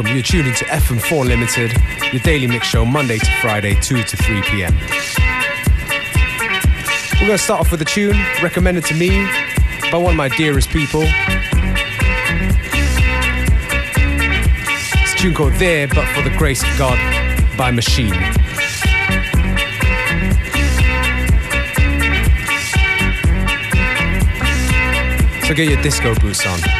Welcome, you're tuned into FM4 Limited, your daily mix show Monday to Friday, 2 to 3 p.m. We're going to start off with a tune recommended to me by one of my dearest people. It's a tune called There But For the Grace of God by Machine. So get your disco boots on.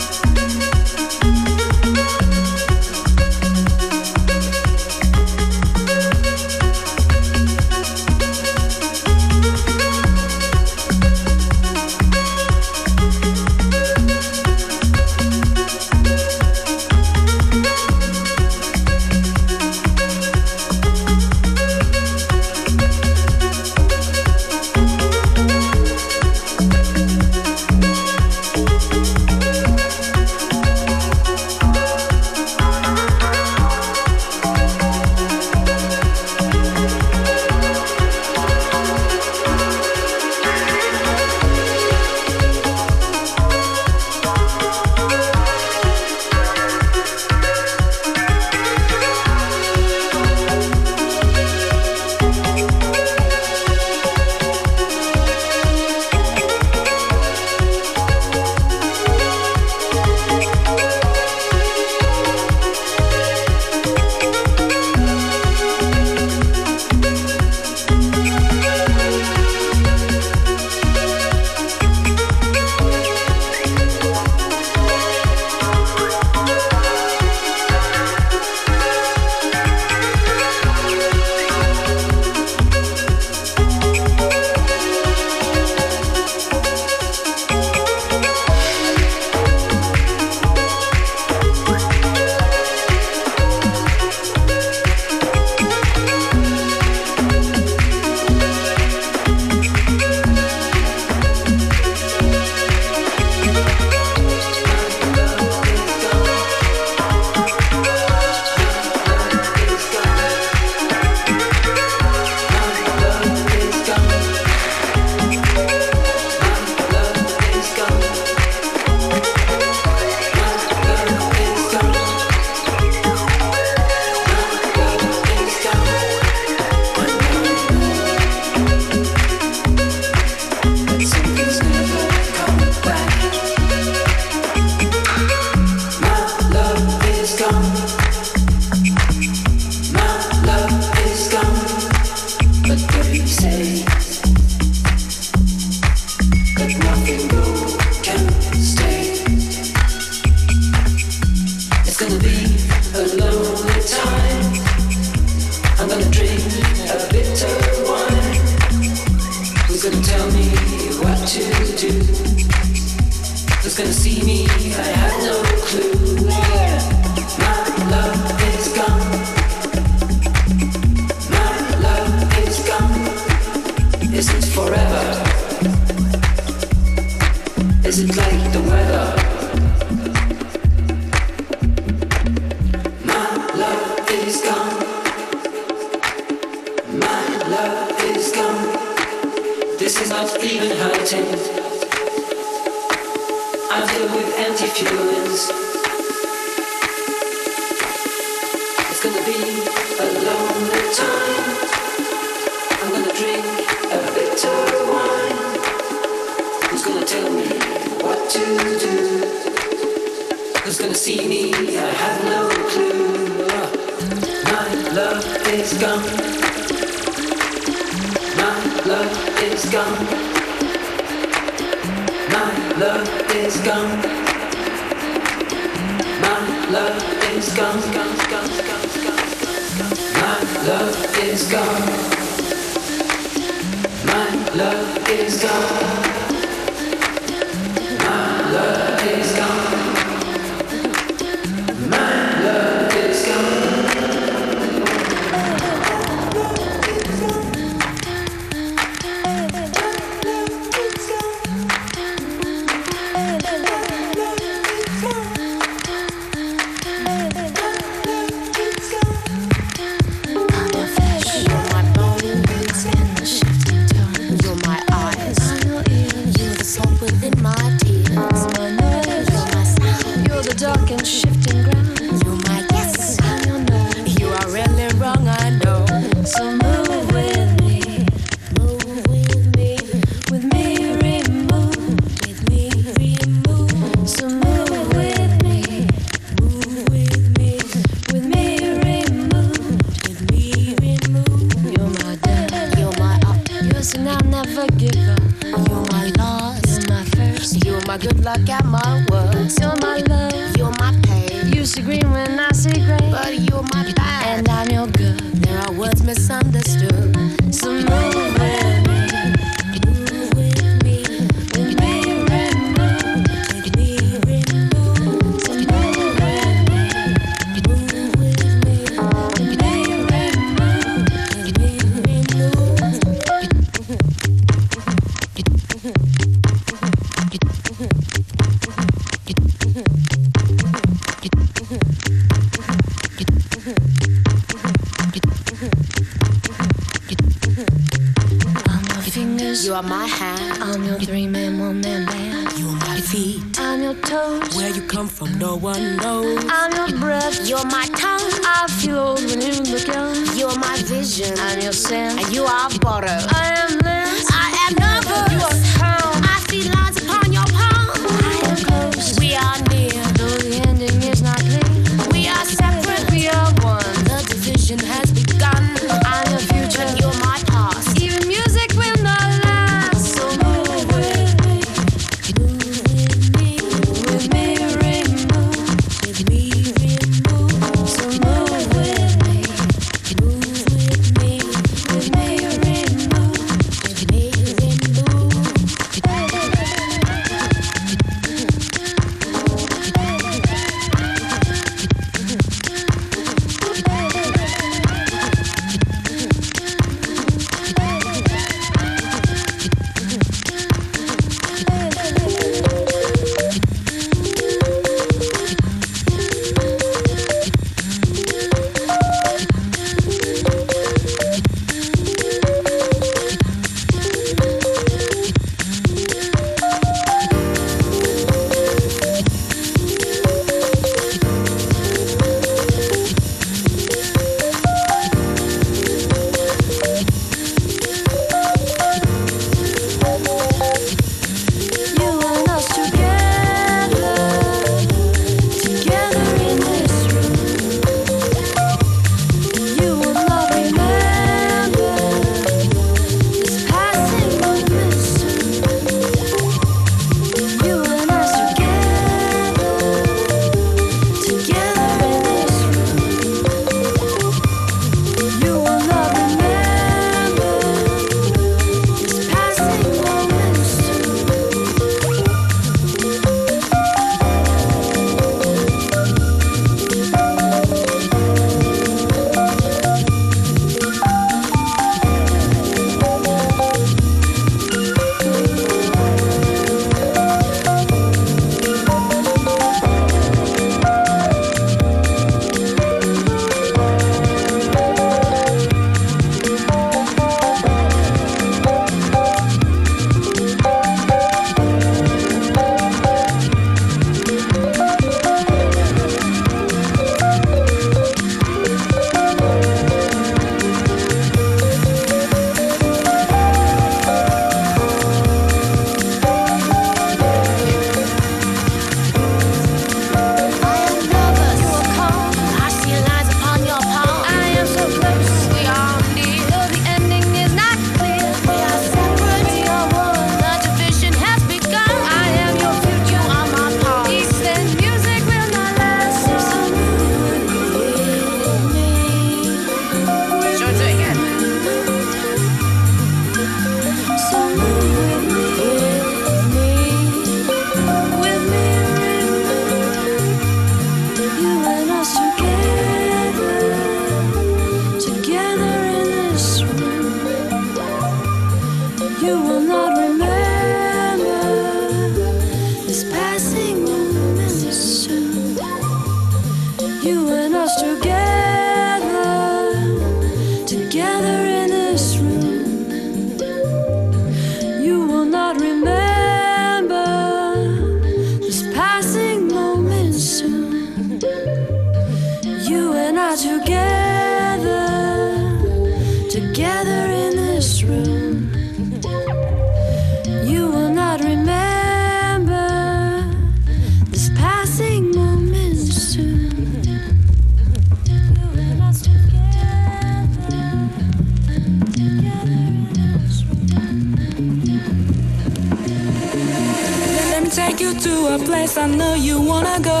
place I know you wanna go.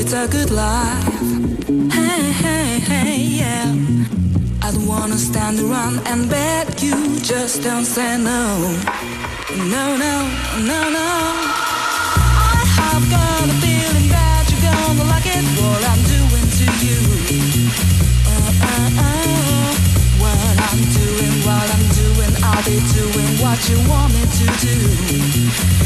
It's a good life. Hey, hey, hey, yeah. I don't wanna stand around and beg you. Just don't say no. No, no, no, no. I have got a feeling that you're gonna like it. What I'm doing to you. Uh, uh, uh. What I'm doing, what I'm doing, I'll be doing what you want me to do.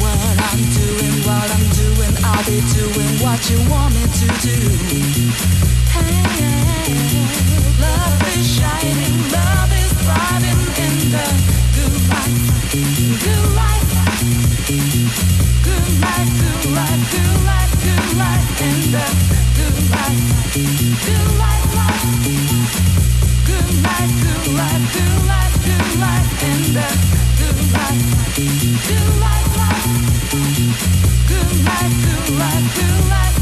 what I'm doing, what I'm doing, I did doing, watch you want me to do. Good life, good life, good life,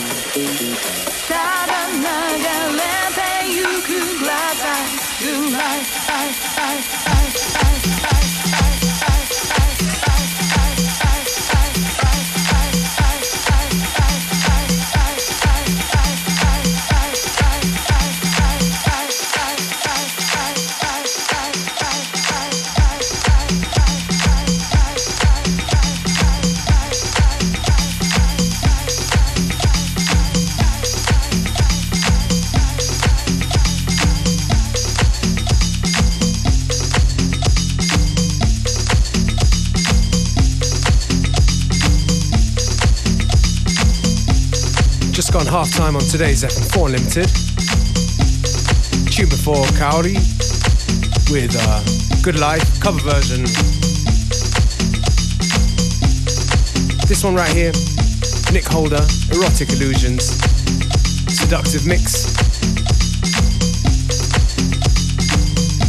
time on today's FM4 Unlimited. Tune before Kaori with uh, Good Life cover version. This one right here, Nick Holder, Erotic Illusions, Seductive Mix.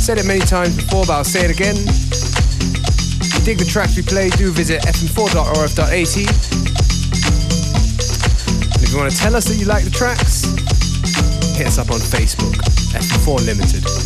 Said it many times before, but I'll say it again. If you dig the tracks we play, do visit fm4.orf.at. If you want to tell us that you like the tracks, hit us up on Facebook, FM4 Unlimited.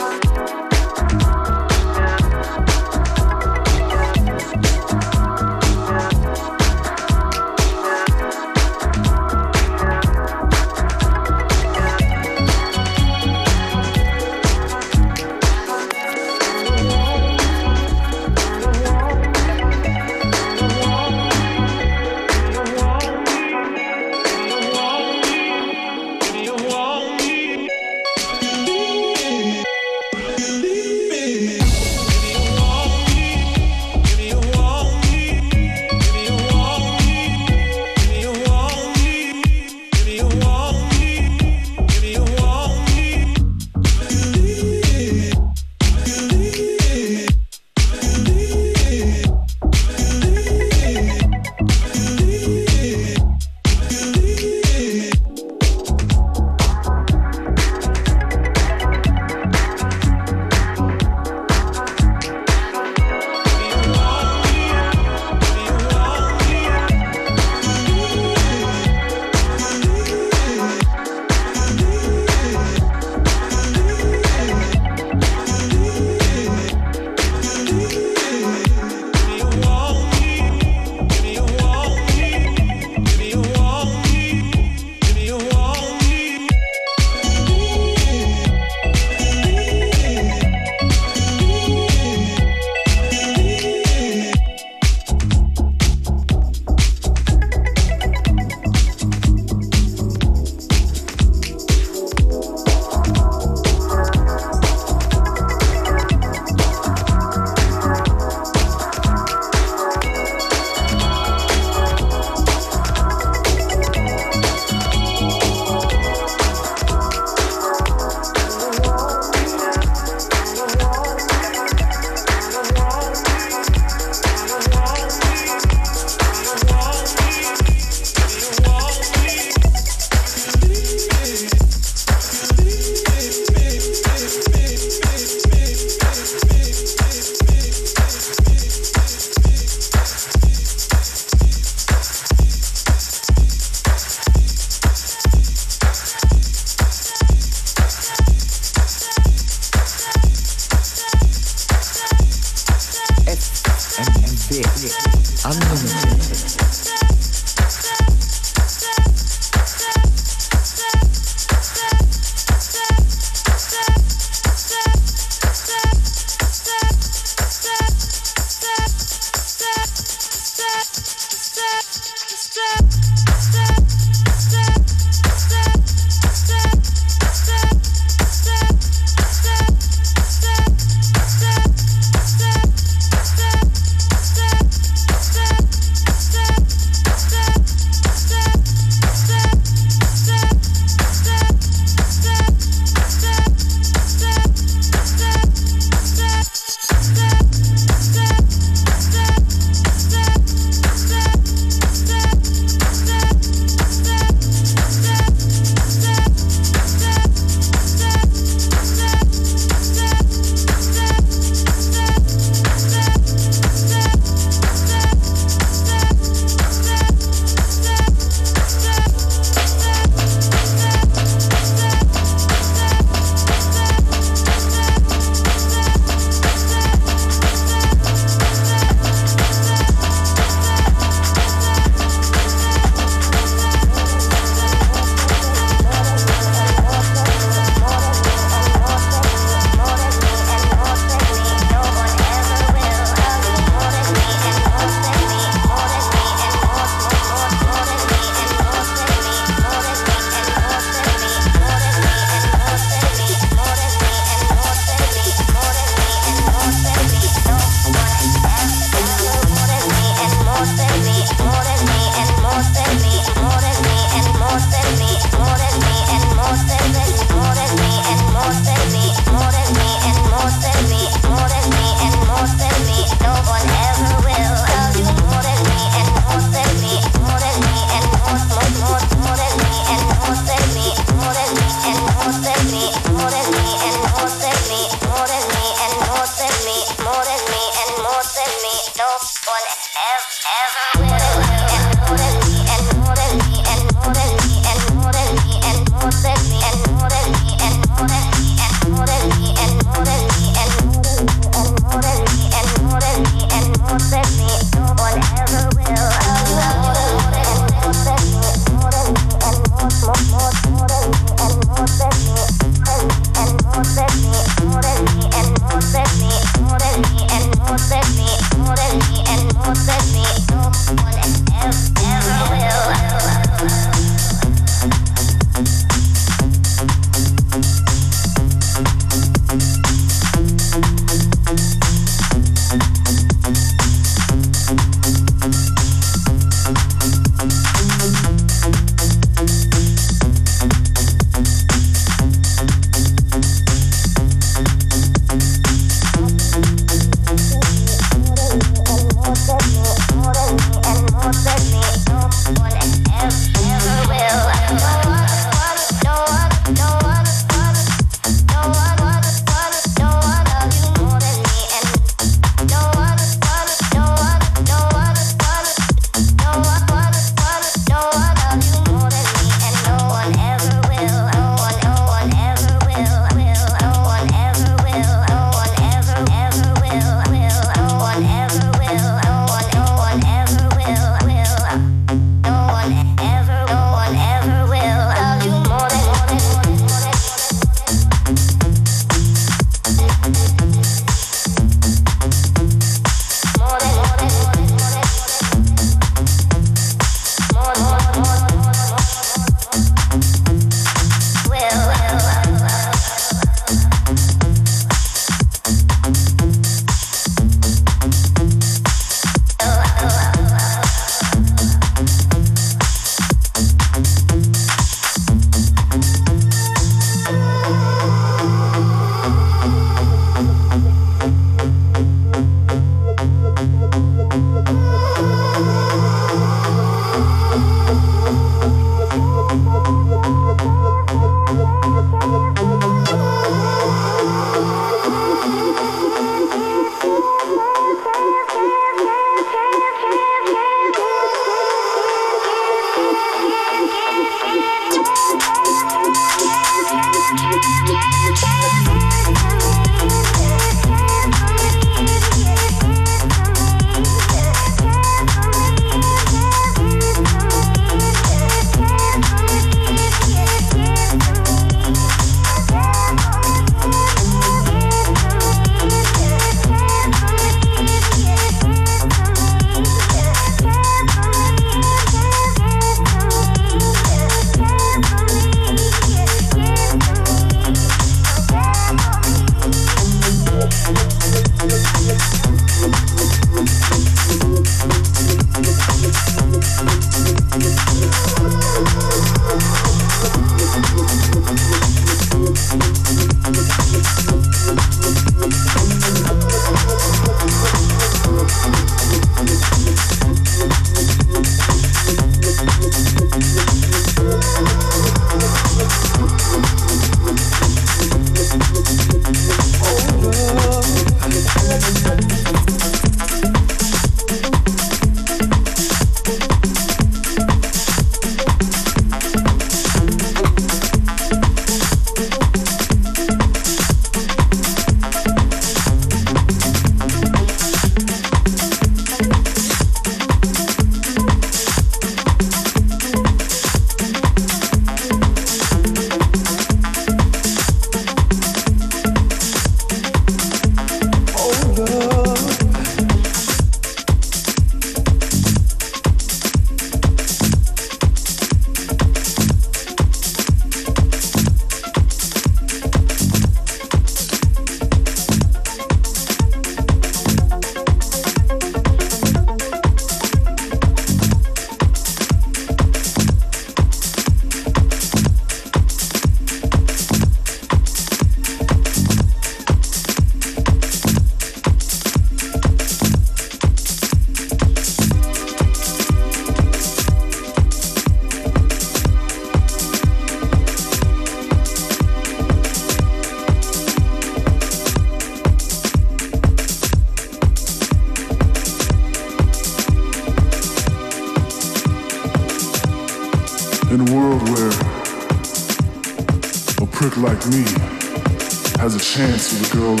Chance with a girl